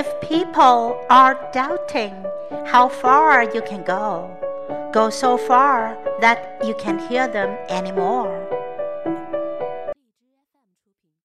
If people are doubting how far you can go, go so far that you can't hear them anymore.